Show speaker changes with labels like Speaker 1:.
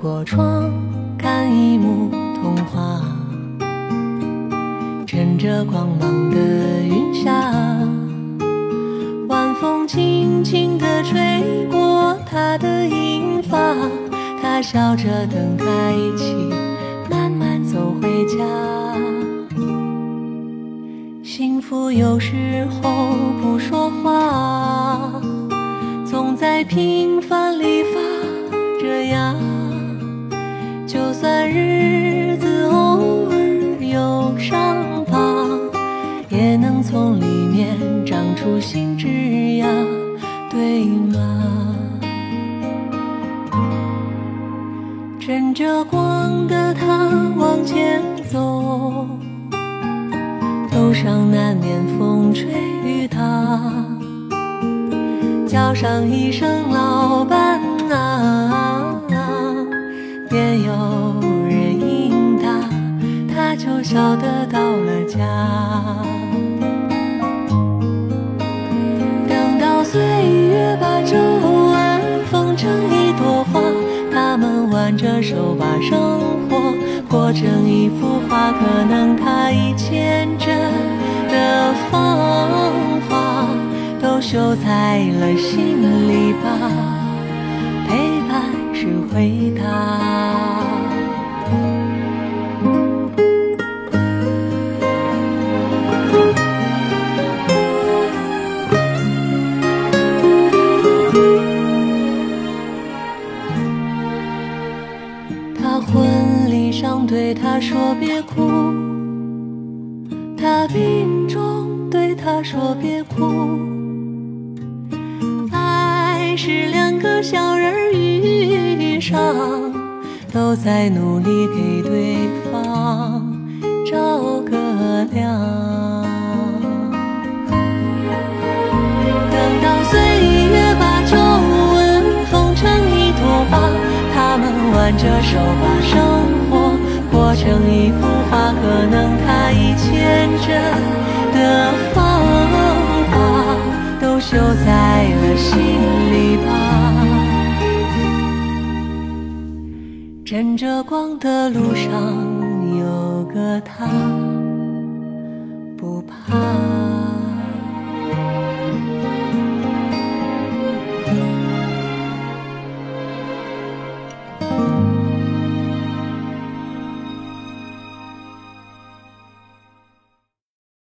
Speaker 1: 过窗，看一幕童话，趁着光芒的云霞，晚风轻轻地吹过她的银发，她笑着等他一起慢慢走回家。幸福有时候不说话，总在平凡里发。出新枝芽，对吗？趁着光的他往前走，路上难免风吹雨打，叫上一声老伴啊，便有人应答，他就晓得到了家。手把生活过成一幅画，可能他一千帧的芳华都绣在了心里吧，陪伴是回答。婚礼上对他说别哭，他病中对他说别哭。爱是两个小人儿遇上，都在努力给对方手把生活过成一幅画，可能他已牵着的芳华都绣在了心里吧。趁着光的路上有个他，不怕。